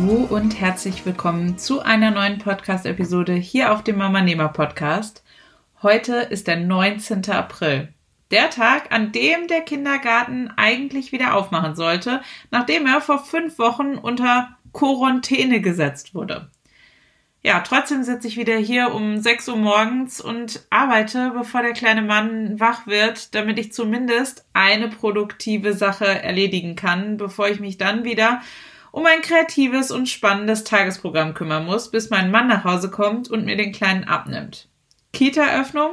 Hallo und herzlich willkommen zu einer neuen Podcast-Episode hier auf dem Mama Nehmer Podcast. Heute ist der 19. April. Der Tag, an dem der Kindergarten eigentlich wieder aufmachen sollte, nachdem er vor fünf Wochen unter Quarantäne gesetzt wurde. Ja, trotzdem sitze ich wieder hier um 6 Uhr morgens und arbeite, bevor der kleine Mann wach wird, damit ich zumindest eine produktive Sache erledigen kann, bevor ich mich dann wieder um ein kreatives und spannendes Tagesprogramm kümmern muss, bis mein Mann nach Hause kommt und mir den Kleinen abnimmt. Kita-Öffnung?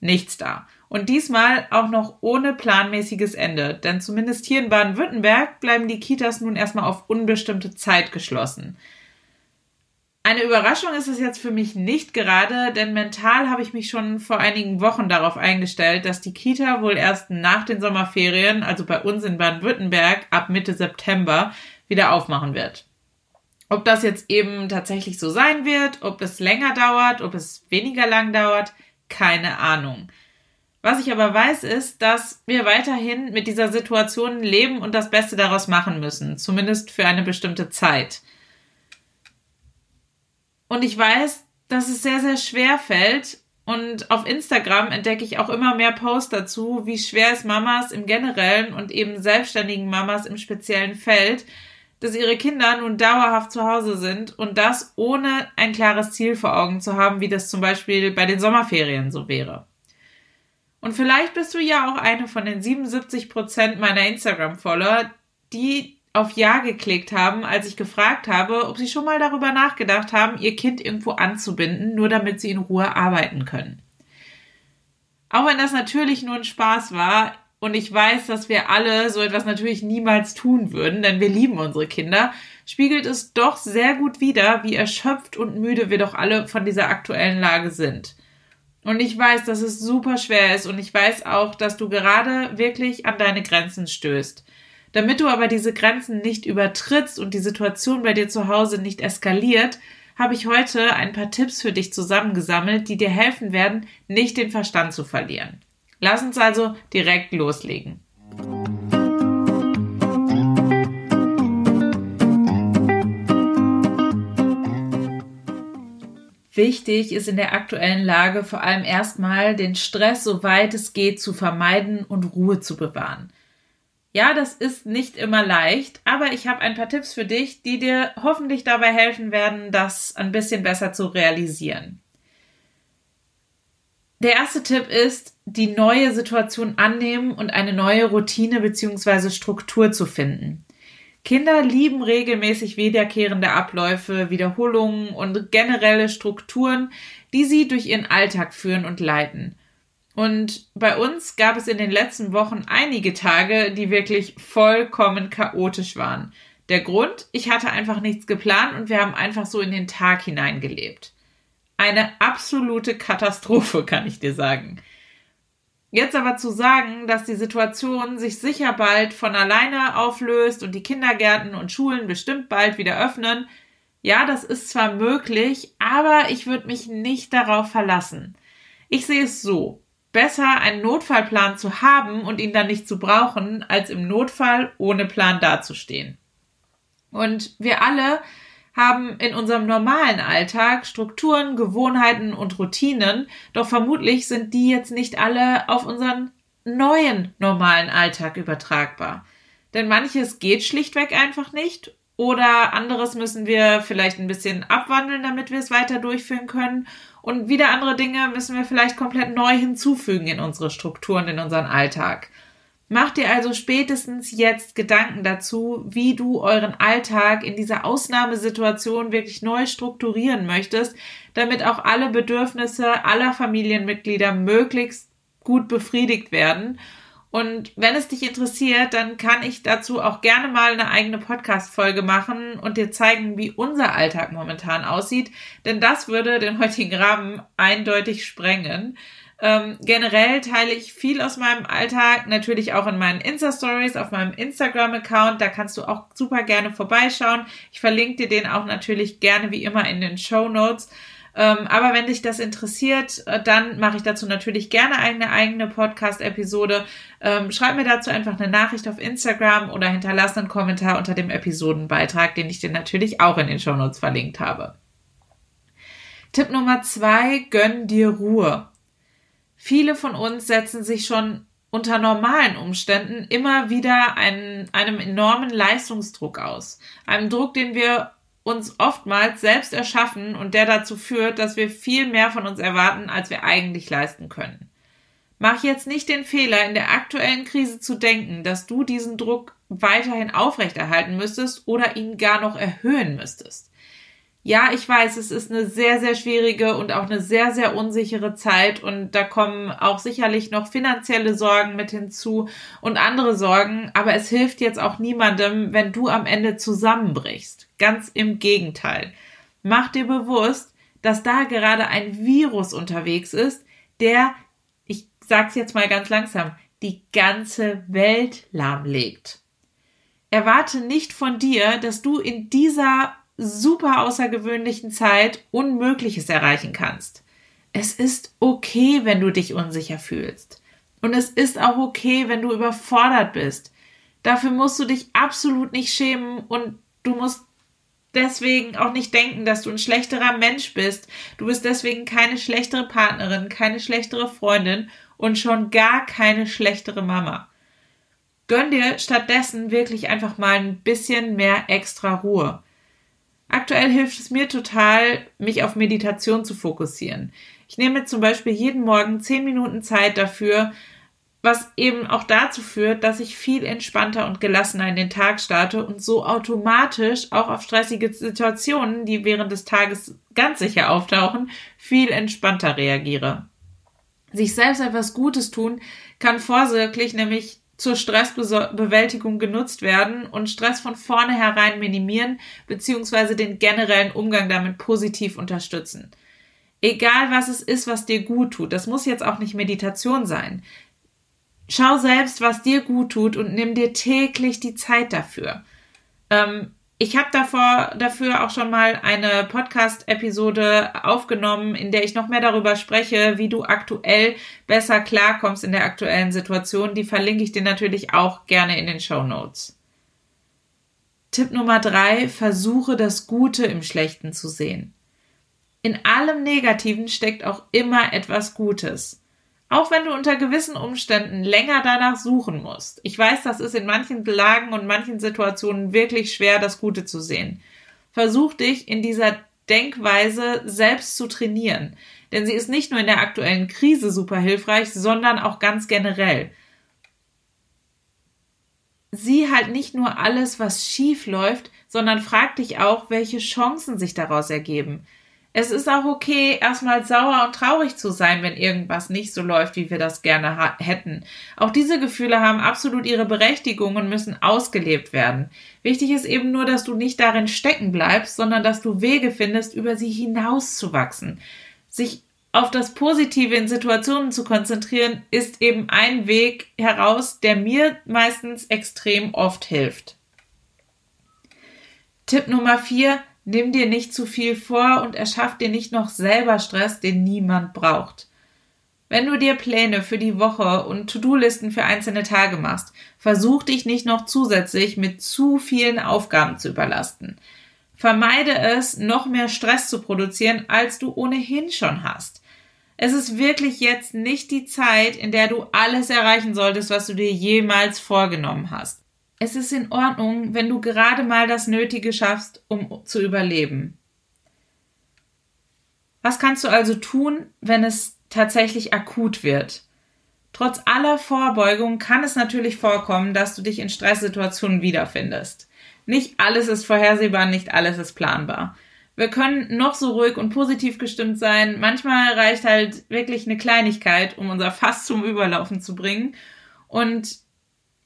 Nichts da. Und diesmal auch noch ohne planmäßiges Ende, denn zumindest hier in Baden-Württemberg bleiben die Kitas nun erstmal auf unbestimmte Zeit geschlossen. Eine Überraschung ist es jetzt für mich nicht gerade, denn mental habe ich mich schon vor einigen Wochen darauf eingestellt, dass die Kita wohl erst nach den Sommerferien, also bei uns in Baden-Württemberg, ab Mitte September wieder aufmachen wird. Ob das jetzt eben tatsächlich so sein wird, ob es länger dauert, ob es weniger lang dauert, keine Ahnung. Was ich aber weiß, ist, dass wir weiterhin mit dieser Situation leben und das Beste daraus machen müssen, zumindest für eine bestimmte Zeit. Und ich weiß, dass es sehr, sehr schwer fällt. Und auf Instagram entdecke ich auch immer mehr Posts dazu, wie schwer es Mamas im Generellen und eben selbstständigen Mamas im Speziellen fällt, dass ihre Kinder nun dauerhaft zu Hause sind und das ohne ein klares Ziel vor Augen zu haben, wie das zum Beispiel bei den Sommerferien so wäre. Und vielleicht bist du ja auch eine von den 77 Prozent meiner Instagram-Follower, die auf Ja geklickt haben, als ich gefragt habe, ob sie schon mal darüber nachgedacht haben, ihr Kind irgendwo anzubinden, nur damit sie in Ruhe arbeiten können. Auch wenn das natürlich nur ein Spaß war und ich weiß, dass wir alle so etwas natürlich niemals tun würden, denn wir lieben unsere Kinder, spiegelt es doch sehr gut wider, wie erschöpft und müde wir doch alle von dieser aktuellen Lage sind. Und ich weiß, dass es super schwer ist und ich weiß auch, dass du gerade wirklich an deine Grenzen stößt. Damit du aber diese Grenzen nicht übertrittst und die Situation bei dir zu Hause nicht eskaliert, habe ich heute ein paar Tipps für dich zusammengesammelt, die dir helfen werden, nicht den Verstand zu verlieren. Lass uns also direkt loslegen. Wichtig ist in der aktuellen Lage vor allem erstmal den Stress, soweit es geht, zu vermeiden und Ruhe zu bewahren. Ja, das ist nicht immer leicht, aber ich habe ein paar Tipps für dich, die dir hoffentlich dabei helfen werden, das ein bisschen besser zu realisieren. Der erste Tipp ist, die neue Situation annehmen und eine neue Routine bzw. Struktur zu finden. Kinder lieben regelmäßig wiederkehrende Abläufe, Wiederholungen und generelle Strukturen, die sie durch ihren Alltag führen und leiten. Und bei uns gab es in den letzten Wochen einige Tage, die wirklich vollkommen chaotisch waren. Der Grund, ich hatte einfach nichts geplant und wir haben einfach so in den Tag hineingelebt. Eine absolute Katastrophe, kann ich dir sagen. Jetzt aber zu sagen, dass die Situation sich sicher bald von alleine auflöst und die Kindergärten und Schulen bestimmt bald wieder öffnen, ja, das ist zwar möglich, aber ich würde mich nicht darauf verlassen. Ich sehe es so besser, einen Notfallplan zu haben und ihn dann nicht zu brauchen, als im Notfall ohne Plan dazustehen. Und wir alle haben in unserem normalen Alltag Strukturen, Gewohnheiten und Routinen, doch vermutlich sind die jetzt nicht alle auf unseren neuen normalen Alltag übertragbar. Denn manches geht schlichtweg einfach nicht oder anderes müssen wir vielleicht ein bisschen abwandeln, damit wir es weiter durchführen können. Und wieder andere Dinge müssen wir vielleicht komplett neu hinzufügen in unsere Strukturen, in unseren Alltag. Mach dir also spätestens jetzt Gedanken dazu, wie du euren Alltag in dieser Ausnahmesituation wirklich neu strukturieren möchtest, damit auch alle Bedürfnisse aller Familienmitglieder möglichst gut befriedigt werden Und wenn es dich interessiert, dann kann ich dazu auch gerne mal eine eigene Podcast-Folge machen und dir zeigen, wie unser Alltag momentan aussieht. Denn das würde den heutigen Rahmen eindeutig sprengen. Ähm, generell teile ich viel aus meinem Alltag, natürlich auch in meinen Insta-Stories, auf meinem Instagram-Account. Da kannst du auch super gerne vorbeischauen. Ich verlinke dir den auch natürlich gerne wie immer in den Show Notes. Ähm, aber wenn dich das interessiert, äh, dann mache ich dazu natürlich gerne eine eigene Podcast-Episode. Ähm, schreib mir dazu einfach eine Nachricht auf Instagram oder hinterlass einen Kommentar unter dem Episodenbeitrag, den ich dir natürlich auch in den Show Notes verlinkt habe. Tipp Nummer zwei, gönn dir Ruhe. Viele von uns setzen sich schon unter normalen Umständen immer wieder einen, einem enormen Leistungsdruck aus. Einem Druck, den wir uns oftmals selbst erschaffen und der dazu führt, dass wir viel mehr von uns erwarten, als wir eigentlich leisten können. Mach jetzt nicht den Fehler, in der aktuellen Krise zu denken, dass du diesen Druck weiterhin aufrechterhalten müsstest oder ihn gar noch erhöhen müsstest. Ja, ich weiß, es ist eine sehr, sehr schwierige und auch eine sehr, sehr unsichere Zeit und da kommen auch sicherlich noch finanzielle Sorgen mit hinzu und andere Sorgen, aber es hilft jetzt auch niemandem, wenn du am Ende zusammenbrichst. Ganz im Gegenteil. Mach dir bewusst, dass da gerade ein Virus unterwegs ist, der, ich sag's jetzt mal ganz langsam, die ganze Welt lahmlegt. Erwarte nicht von dir, dass du in dieser super außergewöhnlichen Zeit Unmögliches erreichen kannst. Es ist okay, wenn du dich unsicher fühlst. Und es ist auch okay, wenn du überfordert bist. Dafür musst du dich absolut nicht schämen und du musst deswegen auch nicht denken, dass du ein schlechterer Mensch bist. Du bist deswegen keine schlechtere Partnerin, keine schlechtere Freundin und schon gar keine schlechtere Mama. Gönn dir stattdessen wirklich einfach mal ein bisschen mehr extra Ruhe. Aktuell hilft es mir total, mich auf Meditation zu fokussieren. Ich nehme zum Beispiel jeden Morgen zehn Minuten Zeit dafür, was eben auch dazu führt, dass ich viel entspannter und gelassener in den Tag starte und so automatisch auch auf stressige Situationen, die während des Tages ganz sicher auftauchen, viel entspannter reagiere. Sich selbst etwas Gutes tun kann vorsorglich nämlich zur Stressbewältigung genutzt werden und Stress von vornherein minimieren bzw. den generellen Umgang damit positiv unterstützen. Egal was es ist, was dir gut tut, das muss jetzt auch nicht Meditation sein. Schau selbst, was dir gut tut und nimm dir täglich die Zeit dafür. Ähm, ich habe davor dafür auch schon mal eine Podcast-Episode aufgenommen, in der ich noch mehr darüber spreche, wie du aktuell besser klarkommst in der aktuellen Situation. Die verlinke ich dir natürlich auch gerne in den Show Notes. Tipp Nummer drei: Versuche das Gute im Schlechten zu sehen. In allem Negativen steckt auch immer etwas Gutes. Auch wenn du unter gewissen Umständen länger danach suchen musst. Ich weiß, das ist in manchen Lagen und manchen Situationen wirklich schwer, das Gute zu sehen. Versuch dich in dieser Denkweise selbst zu trainieren. Denn sie ist nicht nur in der aktuellen Krise super hilfreich, sondern auch ganz generell. Sieh halt nicht nur alles, was schief läuft, sondern frag dich auch, welche Chancen sich daraus ergeben. Es ist auch okay, erstmal sauer und traurig zu sein, wenn irgendwas nicht so läuft, wie wir das gerne hätten. Auch diese Gefühle haben absolut ihre Berechtigung und müssen ausgelebt werden. Wichtig ist eben nur, dass du nicht darin stecken bleibst, sondern dass du Wege findest, über sie hinauszuwachsen. Sich auf das Positive in Situationen zu konzentrieren, ist eben ein Weg heraus, der mir meistens extrem oft hilft. Tipp Nummer vier, Nimm dir nicht zu viel vor und erschaff dir nicht noch selber Stress, den niemand braucht. Wenn du dir Pläne für die Woche und To-Do-Listen für einzelne Tage machst, versuch dich nicht noch zusätzlich mit zu vielen Aufgaben zu überlasten. Vermeide es, noch mehr Stress zu produzieren, als du ohnehin schon hast. Es ist wirklich jetzt nicht die Zeit, in der du alles erreichen solltest, was du dir jemals vorgenommen hast. Es ist in Ordnung, wenn du gerade mal das Nötige schaffst, um zu überleben. Was kannst du also tun, wenn es tatsächlich akut wird? Trotz aller Vorbeugung kann es natürlich vorkommen, dass du dich in Stresssituationen wiederfindest. Nicht alles ist vorhersehbar, nicht alles ist planbar. Wir können noch so ruhig und positiv gestimmt sein. Manchmal reicht halt wirklich eine Kleinigkeit, um unser Fass zum Überlaufen zu bringen Und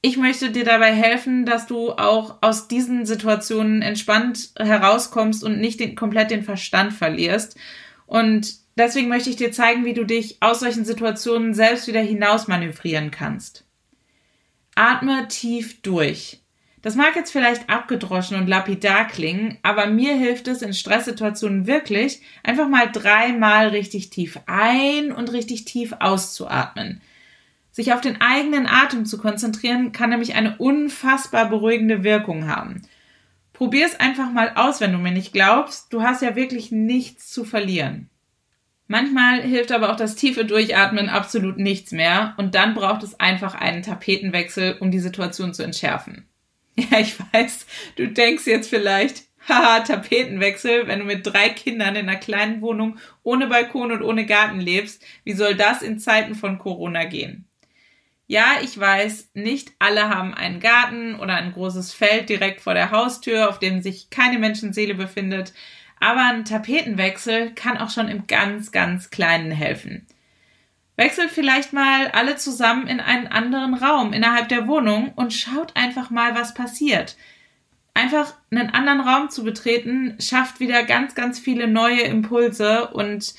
ich möchte dir dabei helfen, dass du auch aus diesen Situationen entspannt herauskommst und nicht den, komplett den Verstand verlierst. Und deswegen möchte ich dir zeigen, wie du dich aus solchen Situationen selbst wieder hinaus manövrieren kannst. Atme tief durch. Das mag jetzt vielleicht abgedroschen und lapidar klingen, aber mir hilft es in Stresssituationen wirklich, einfach mal dreimal richtig tief ein und richtig tief auszuatmen. Sich auf den eigenen Atem zu konzentrieren, kann nämlich eine unfassbar beruhigende Wirkung haben. Probier es einfach mal aus, wenn du mir nicht glaubst. Du hast ja wirklich nichts zu verlieren. Manchmal hilft aber auch das tiefe Durchatmen absolut nichts mehr und dann braucht es einfach einen Tapetenwechsel, um die Situation zu entschärfen. Ja, ich weiß, du denkst jetzt vielleicht, haha, Tapetenwechsel, wenn du mit drei Kindern in einer kleinen Wohnung ohne Balkon und ohne Garten lebst, wie soll das in Zeiten von Corona gehen? Ja, ich weiß, nicht alle haben einen Garten oder ein großes Feld direkt vor der Haustür, auf dem sich keine Menschenseele befindet, aber ein Tapetenwechsel kann auch schon im ganz, ganz Kleinen helfen. Wechselt vielleicht mal alle zusammen in einen anderen Raum innerhalb der Wohnung und schaut einfach mal, was passiert. Einfach einen anderen Raum zu betreten, schafft wieder ganz, ganz viele neue Impulse und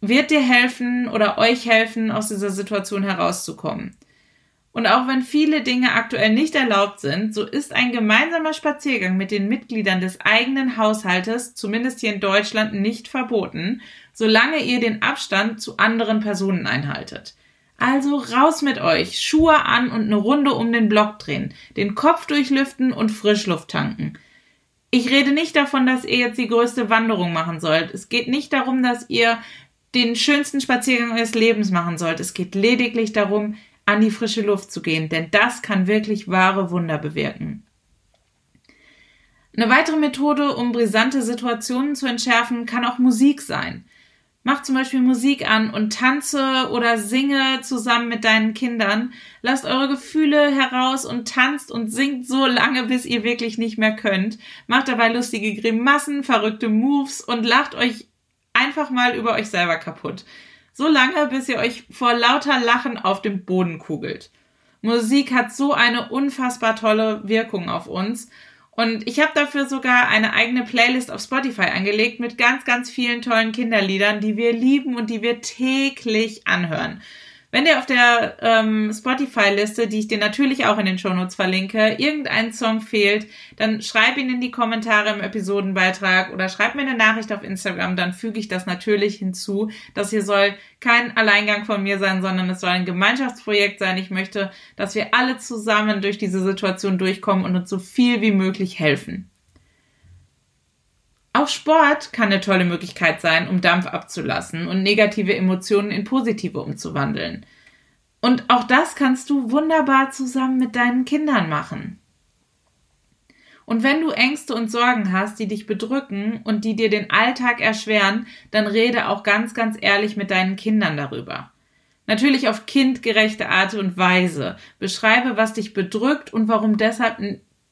wird dir helfen oder euch helfen, aus dieser Situation herauszukommen. Und auch wenn viele Dinge aktuell nicht erlaubt sind, so ist ein gemeinsamer Spaziergang mit den Mitgliedern des eigenen Haushaltes, zumindest hier in Deutschland, nicht verboten, solange ihr den Abstand zu anderen Personen einhaltet. Also raus mit euch, Schuhe an und eine Runde um den Block drehen, den Kopf durchlüften und Frischluft tanken. Ich rede nicht davon, dass ihr jetzt die größte Wanderung machen sollt. Es geht nicht darum, dass ihr den schönsten Spaziergang eures Lebens machen sollt. Es geht lediglich darum, an die frische Luft zu gehen, denn das kann wirklich wahre Wunder bewirken. Eine weitere Methode, um brisante Situationen zu entschärfen, kann auch Musik sein. Mach zum Beispiel Musik an und tanze oder singe zusammen mit deinen Kindern. Lasst eure Gefühle heraus und tanzt und singt so lange, bis ihr wirklich nicht mehr könnt. Macht dabei lustige Grimassen, verrückte Moves und lacht euch einfach mal über euch selber kaputt. So lange, bis ihr euch vor lauter Lachen auf dem Boden kugelt. Musik hat so eine unfassbar tolle Wirkung auf uns. Und ich habe dafür sogar eine eigene Playlist auf Spotify angelegt mit ganz, ganz vielen tollen Kinderliedern, die wir lieben und die wir täglich anhören. Wenn dir auf der ähm, Spotify-Liste, die ich dir natürlich auch in den Shownotes verlinke, irgendein Song fehlt, dann schreib ihn in die Kommentare im Episodenbeitrag oder schreib mir eine Nachricht auf Instagram, dann füge ich das natürlich hinzu. Das hier soll kein Alleingang von mir sein, sondern es soll ein Gemeinschaftsprojekt sein. Ich möchte, dass wir alle zusammen durch diese Situation durchkommen und uns so viel wie möglich helfen. Auch Sport kann eine tolle Möglichkeit sein, um Dampf abzulassen und negative Emotionen in positive umzuwandeln. Und auch das kannst du wunderbar zusammen mit deinen Kindern machen. Und wenn du Ängste und Sorgen hast, die dich bedrücken und die dir den Alltag erschweren, dann rede auch ganz, ganz ehrlich mit deinen Kindern darüber. Natürlich auf kindgerechte Art und Weise. Beschreibe, was dich bedrückt und warum deshalb,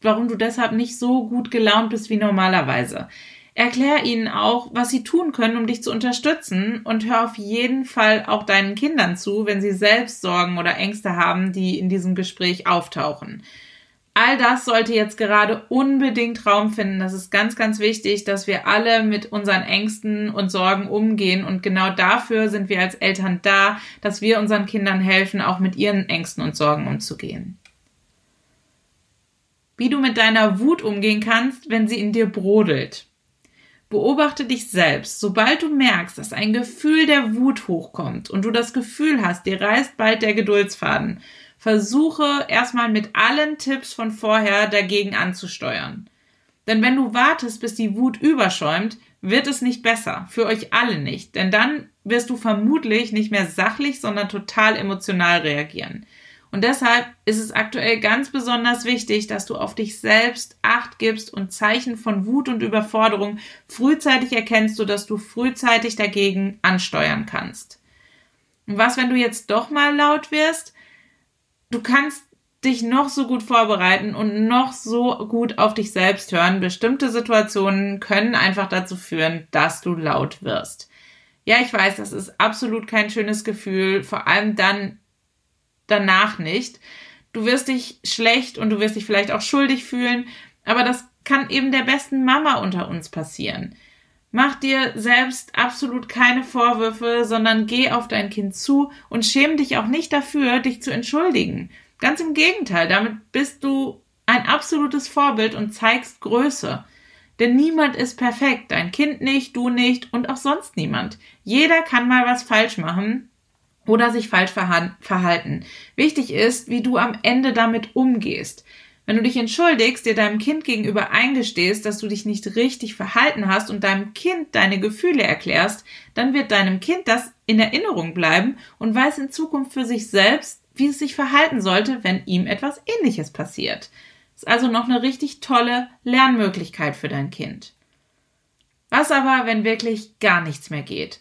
warum du deshalb nicht so gut gelaunt bist wie normalerweise. Erklär ihnen auch, was sie tun können, um dich zu unterstützen und hör auf jeden Fall auch deinen Kindern zu, wenn sie selbst Sorgen oder Ängste haben, die in diesem Gespräch auftauchen. All das sollte jetzt gerade unbedingt Raum finden. Das ist ganz, ganz wichtig, dass wir alle mit unseren Ängsten und Sorgen umgehen. Und genau dafür sind wir als Eltern da, dass wir unseren Kindern helfen, auch mit ihren Ängsten und Sorgen umzugehen. Wie du mit deiner Wut umgehen kannst, wenn sie in dir brodelt. Beobachte dich selbst. Sobald du merkst, dass ein Gefühl der Wut hochkommt und du das Gefühl hast, dir reißt bald der Geduldsfaden, versuche erstmal mit allen Tipps von vorher dagegen anzusteuern. Denn wenn du wartest, bis die Wut überschäumt, wird es nicht besser. Für euch alle nicht. Denn dann wirst du vermutlich nicht mehr sachlich, sondern total emotional reagieren. Und deshalb ist es aktuell ganz besonders wichtig, dass du auf dich selbst Acht gibst und Zeichen von Wut und Überforderung frühzeitig erkennst, sodass du frühzeitig dagegen ansteuern kannst. Und was, wenn du jetzt doch mal laut wirst? Du kannst dich noch so gut vorbereiten und noch so gut auf dich selbst hören. Bestimmte Situationen können einfach dazu führen, dass du laut wirst. Ja, ich weiß, das ist absolut kein schönes Gefühl, vor allem dann danach nicht. Du wirst dich schlecht und du wirst dich vielleicht auch schuldig fühlen, aber das kann eben der besten Mama unter uns passieren. Mach dir selbst absolut keine Vorwürfe, sondern geh auf dein Kind zu und schäm dich auch nicht dafür, dich zu entschuldigen. Ganz im Gegenteil, damit bist du ein absolutes Vorbild und zeigst Größe. Denn niemand ist perfekt, dein Kind nicht, du nicht und auch sonst niemand. Jeder kann mal was falsch machen oder sich falsch verhalten. Wichtig ist, wie du am Ende damit umgehst. Wenn du dich entschuldigst, dir deinem Kind gegenüber eingestehst, dass du dich nicht richtig verhalten hast und deinem Kind deine Gefühle erklärst, dann wird deinem Kind das in Erinnerung bleiben und weiß in Zukunft für sich selbst, wie es sich verhalten sollte, wenn ihm etwas Ähnliches passiert. Ist also noch eine richtig tolle Lernmöglichkeit für dein Kind. Was aber, wenn wirklich gar nichts mehr geht?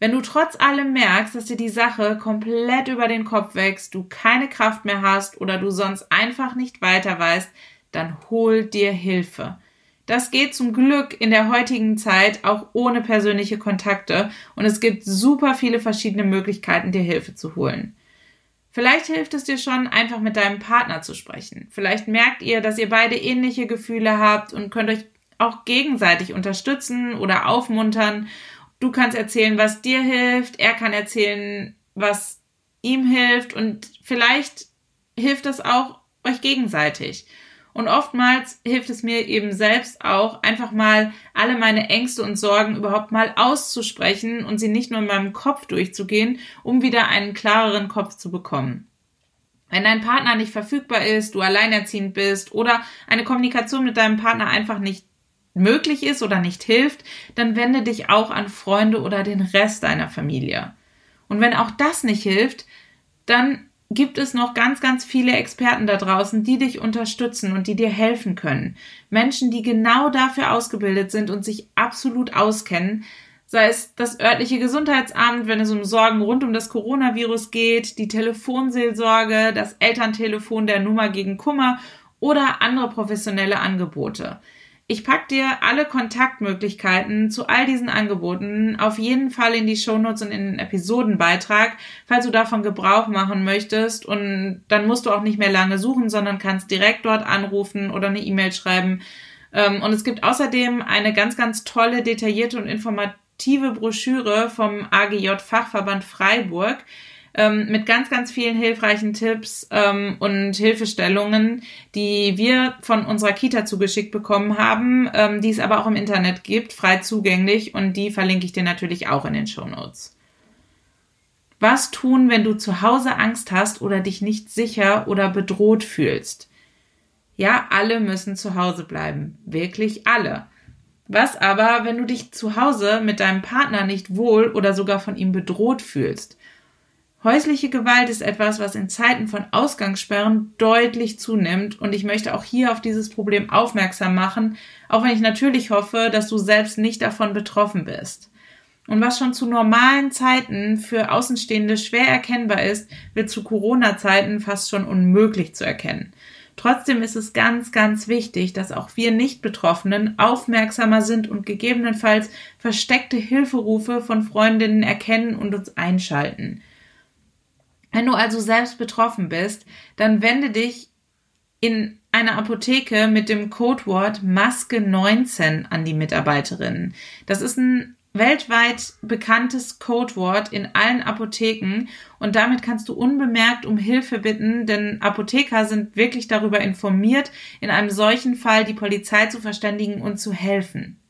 Wenn du trotz allem merkst, dass dir die Sache komplett über den Kopf wächst, du keine Kraft mehr hast oder du sonst einfach nicht weiter weißt, dann hol dir Hilfe. Das geht zum Glück in der heutigen Zeit auch ohne persönliche Kontakte und es gibt super viele verschiedene Möglichkeiten, dir Hilfe zu holen. Vielleicht hilft es dir schon, einfach mit deinem Partner zu sprechen. Vielleicht merkt ihr, dass ihr beide ähnliche Gefühle habt und könnt euch auch gegenseitig unterstützen oder aufmuntern du kannst erzählen, was dir hilft, er kann erzählen, was ihm hilft und vielleicht hilft das auch euch gegenseitig. Und oftmals hilft es mir eben selbst auch, einfach mal alle meine Ängste und Sorgen überhaupt mal auszusprechen und sie nicht nur in meinem Kopf durchzugehen, um wieder einen klareren Kopf zu bekommen. Wenn dein Partner nicht verfügbar ist, du alleinerziehend bist oder eine Kommunikation mit deinem Partner einfach nicht möglich ist oder nicht hilft, dann wende dich auch an Freunde oder den Rest deiner Familie. Und wenn auch das nicht hilft, dann gibt es noch ganz, ganz viele Experten da draußen, die dich unterstützen und die dir helfen können. Menschen, die genau dafür ausgebildet sind und sich absolut auskennen, sei es das örtliche Gesundheitsamt, wenn es um Sorgen rund um das Coronavirus geht, die Telefonseelsorge, das Elterntelefon der Nummer gegen Kummer oder andere professionelle Angebote. Ich pack dir alle Kontaktmöglichkeiten zu all diesen Angeboten auf jeden Fall in die Shownotes und in den Episodenbeitrag, falls du davon Gebrauch machen möchtest. Und dann musst du auch nicht mehr lange suchen, sondern kannst direkt dort anrufen oder eine E-Mail schreiben. Ähm, und es gibt außerdem eine ganz, ganz tolle, detaillierte und informative Broschüre vom AGJ Fachverband Freiburg ähm, mit ganz, ganz vielen hilfreichen Tipps ähm, und Hilfestellungen, die wir von unserer Kita zugeschickt bekommen haben, ähm, die es aber auch im Internet gibt, frei zugänglich und die verlinke ich dir natürlich auch in den Show Notes. Was tun, wenn du zu Hause Angst hast oder dich nicht sicher oder bedroht fühlst? Ja, alle müssen zu Hause bleiben. Wirklich alle. Was aber, wenn du dich zu Hause mit deinem Partner nicht wohl oder sogar von ihm bedroht fühlst? Häusliche Gewalt ist etwas, was in Zeiten von Ausgangssperren deutlich zunimmt und ich möchte auch hier auf dieses Problem aufmerksam machen, auch wenn ich natürlich hoffe, dass du selbst nicht davon betroffen bist. Und was schon zu normalen Zeiten für Außenstehende schwer erkennbar ist, wird zu Corona-Zeiten fast schon unmöglich zu erkennen. Trotzdem ist es ganz, ganz wichtig, dass auch wir Nicht-Betroffenen aufmerksamer sind und gegebenenfalls versteckte Hilferufe von Freundinnen erkennen und uns einschalten. Wenn du also selbst betroffen bist, dann wende dich in einer Apotheke mit dem Codewort Maske 19 an die Mitarbeiterinnen. Das ist ein weltweit bekanntes Codewort in allen Apotheken und damit kannst du unbemerkt um Hilfe bitten, denn Apotheker sind wirklich darüber informiert, in einem solchen Fall die Polizei zu verständigen und zu helfen.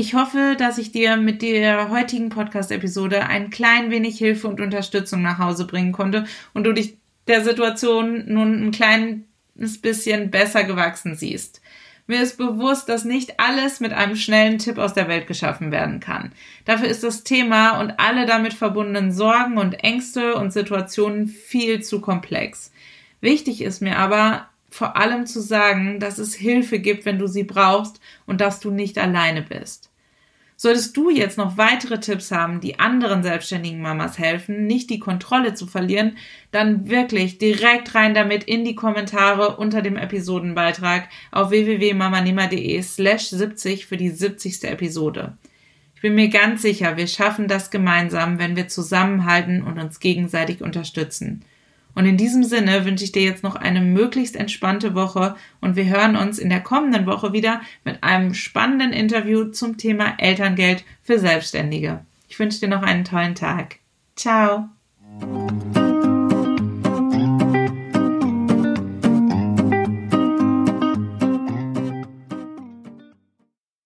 Ich hoffe, dass ich dir mit der heutigen Podcast-Episode ein klein wenig Hilfe und Unterstützung nach Hause bringen konnte und du dich der Situation nun ein kleines bisschen besser gewachsen siehst. Mir ist bewusst, dass nicht alles mit einem schnellen Tipp aus der Welt geschaffen werden kann. Dafür ist das Thema und alle damit verbundenen Sorgen und Ängste und Situationen viel zu komplex. Wichtig ist mir aber, vor allem zu sagen, dass es Hilfe gibt, wenn du sie brauchst und dass du nicht alleine bist. Solltest du jetzt noch weitere Tipps haben, die anderen selbstständigen Mamas helfen, nicht die Kontrolle zu verlieren, dann wirklich direkt rein damit in die Kommentare unter dem Episodenbeitrag auf www.mamanima.de slash 70 für die 70. Episode. Ich bin mir ganz sicher, wir schaffen das gemeinsam, wenn wir zusammenhalten und uns gegenseitig unterstützen. Und in diesem Sinne wünsche ich dir jetzt noch eine möglichst entspannte Woche und wir hören uns in der kommenden Woche wieder mit einem spannenden Interview zum Thema Elterngeld für Selbstständige. Ich wünsche dir noch einen tollen Tag. Ciao.